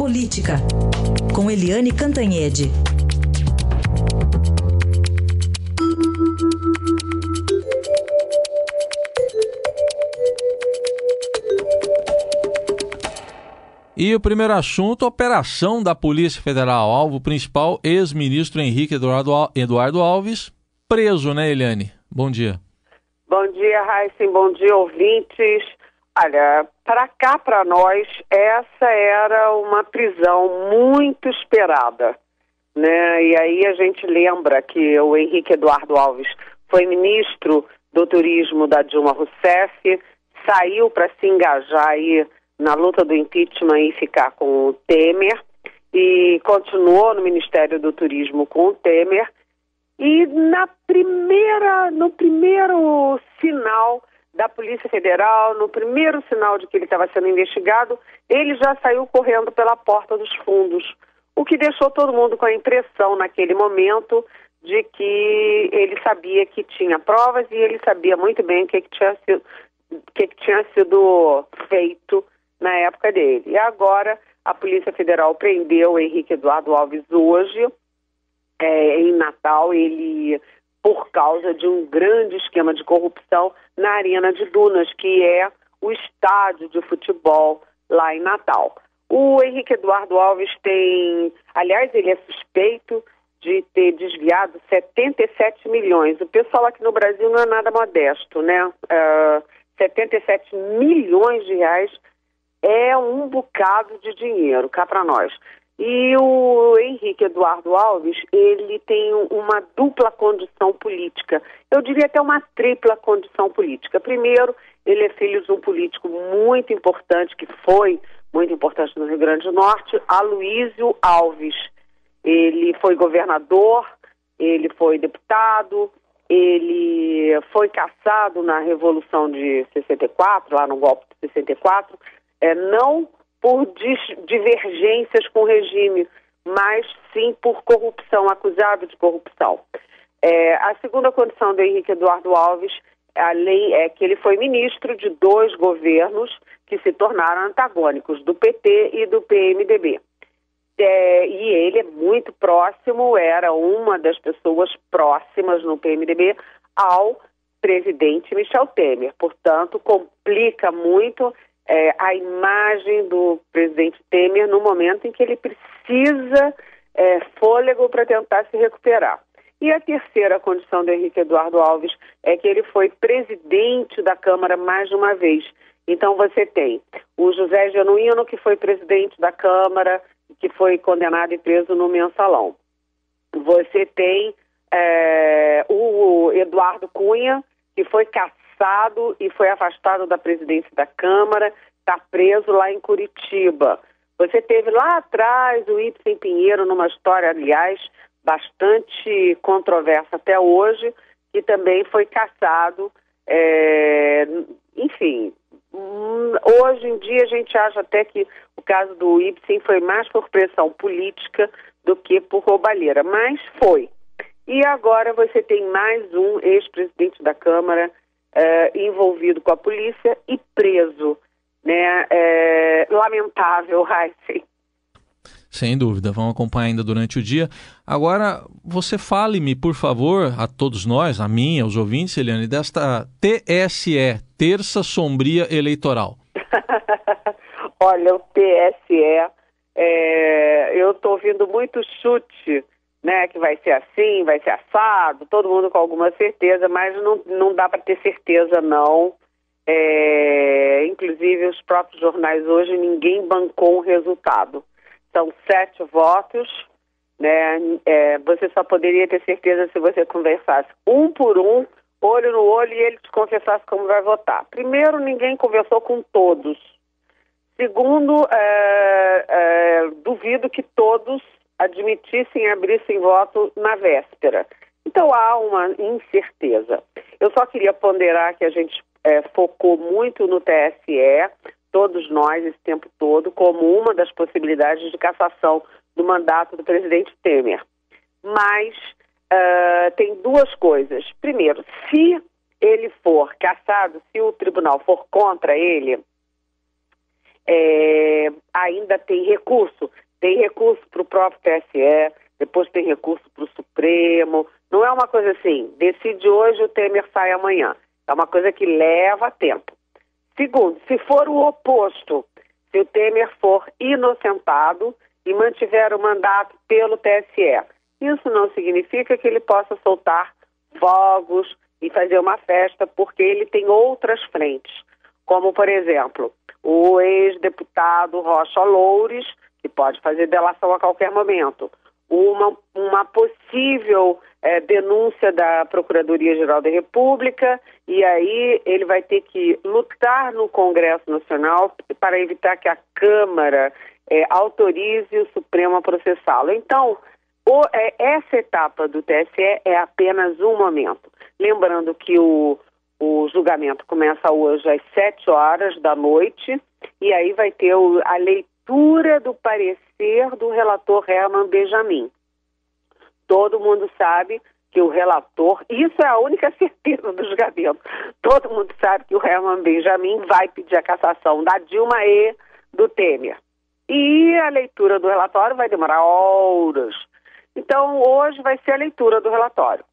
Política, com Eliane Cantanhede. E o primeiro assunto, operação da Polícia Federal. Alvo principal, ex-ministro Henrique Eduardo, Alves, preso, né, Eliane? Bom dia. Bom dia, Raíssen. Bom dia, ouvintes. Olha, para cá, para nós, essa era uma prisão muito esperada. Né? E aí a gente lembra que o Henrique Eduardo Alves foi ministro do turismo da Dilma Rousseff, saiu para se engajar aí na luta do impeachment e ficar com o Temer, e continuou no Ministério do Turismo com o Temer. E na primeira, no primeiro sinal da Polícia Federal, no primeiro sinal de que ele estava sendo investigado, ele já saiu correndo pela porta dos fundos, o que deixou todo mundo com a impressão naquele momento de que ele sabia que tinha provas e ele sabia muito bem o que, que, tinha, sido, que, que tinha sido feito na época dele. E agora a Polícia Federal prendeu o Henrique Eduardo Alves hoje, é, em Natal, ele por causa de um grande esquema de corrupção na Arena de Dunas, que é o estádio de futebol lá em Natal. O Henrique Eduardo Alves tem, aliás, ele é suspeito de ter desviado 77 milhões. O pessoal aqui no Brasil não é nada modesto, né? Uh, é, 77 milhões de reais é um bocado de dinheiro cá para nós. E o Henrique Eduardo Alves, ele tem uma dupla condição política. Eu diria até uma tripla condição política. Primeiro, ele é filho de um político muito importante, que foi muito importante no Rio Grande do Norte, Aloísio Alves. Ele foi governador, ele foi deputado, ele foi caçado na Revolução de 64, lá no golpe de 64, é, não por divergências com o regime, mas sim por corrupção, acusado de corrupção. É, a segunda condição do Henrique Eduardo Alves, a lei é que ele foi ministro de dois governos que se tornaram antagônicos, do PT e do PMDB. É, e ele é muito próximo, era uma das pessoas próximas no PMDB ao presidente Michel Temer. Portanto, complica muito é, a imagem do presidente Temer no momento em que ele precisa é, fôlego para tentar se recuperar. E a terceira condição do Henrique Eduardo Alves é que ele foi presidente da Câmara mais de uma vez. Então você tem o José Genuíno, que foi presidente da Câmara, que foi condenado e preso no mensalão. Você tem é, o Eduardo Cunha, que foi caçado e foi afastado da presidência da Câmara, está preso lá em Curitiba. Você teve lá atrás o Ibsen Pinheiro, numa história, aliás, bastante controversa até hoje, que também foi caçado. É, enfim, hum, hoje em dia a gente acha até que o caso do Ibsen foi mais por pressão política do que por roubalheira, mas foi. E agora você tem mais um ex-presidente da Câmara é, envolvido com a polícia e preso. Né? É, lamentável, Heisen. Sem dúvida, vamos acompanhar ainda durante o dia. Agora, você fale-me, por favor, a todos nós, a mim, aos ouvintes, Eliane, desta TSE, Terça Sombria Eleitoral. Olha, o TSE, é, eu estou ouvindo muito chute né, que vai ser assim, vai ser assado, todo mundo com alguma certeza, mas não, não dá para ter certeza não. É, inclusive os próprios jornais hoje ninguém bancou o resultado. São sete votos, né? É, você só poderia ter certeza se você conversasse um por um, olho no olho, e ele te confessasse como vai votar. Primeiro, ninguém conversou com todos. Segundo, é, é duvido que todos admitissem e abrissem voto na véspera. Então há uma incerteza. Eu só queria ponderar que a gente é, focou muito no TSE, todos nós, esse tempo todo, como uma das possibilidades de cassação do mandato do presidente Temer. Mas uh, tem duas coisas. Primeiro, se ele for cassado, se o tribunal for contra ele, é, ainda tem recurso. Tem recurso para o próprio TSE, depois tem recurso para o Supremo. Não é uma coisa assim, decide hoje, o Temer sai amanhã. É uma coisa que leva tempo. Segundo, se for o oposto, se o Temer for inocentado e mantiver o mandato pelo TSE, isso não significa que ele possa soltar fogos e fazer uma festa, porque ele tem outras frentes, como, por exemplo, o ex-deputado Rocha Loures, que pode fazer delação a qualquer momento, uma, uma possível é, denúncia da Procuradoria-Geral da República, e aí ele vai ter que lutar no Congresso Nacional para evitar que a Câmara é, autorize o Supremo a processá-lo. Então, o, é, essa etapa do TSE é apenas um momento. Lembrando que o, o julgamento começa hoje às 7 horas da noite, e aí vai ter o, a leitura do parecer do relator Herman Benjamin. Todo mundo sabe que o relator, isso é a única certeza do julgamento, todo mundo sabe que o Herman Benjamin vai pedir a cassação da Dilma e do Temer. E a leitura do relatório vai demorar horas. Então, hoje vai ser a leitura do relatório.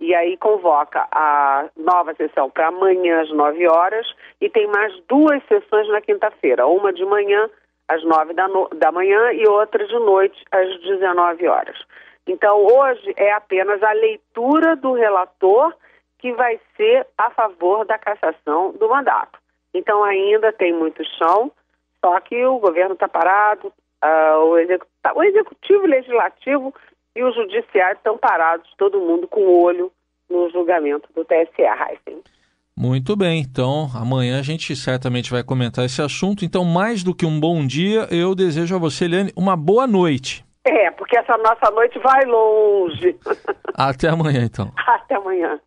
E aí convoca a nova sessão para amanhã às 9 horas e tem mais duas sessões na quinta-feira, uma de manhã às 9 da, no... da manhã e outra de noite às 19 horas. Então, hoje é apenas a leitura do relator que vai ser a favor da cassação do mandato. Então, ainda tem muito chão, só que o governo está parado, uh, o, execu o executivo, o legislativo e o judiciário estão parados, todo mundo com o olho no julgamento do TSE, Heisen. Muito bem, então amanhã a gente certamente vai comentar esse assunto. Então, mais do que um bom dia, eu desejo a você, Eliane, uma boa noite. É, porque essa nossa noite vai longe. Até amanhã, então. Até amanhã.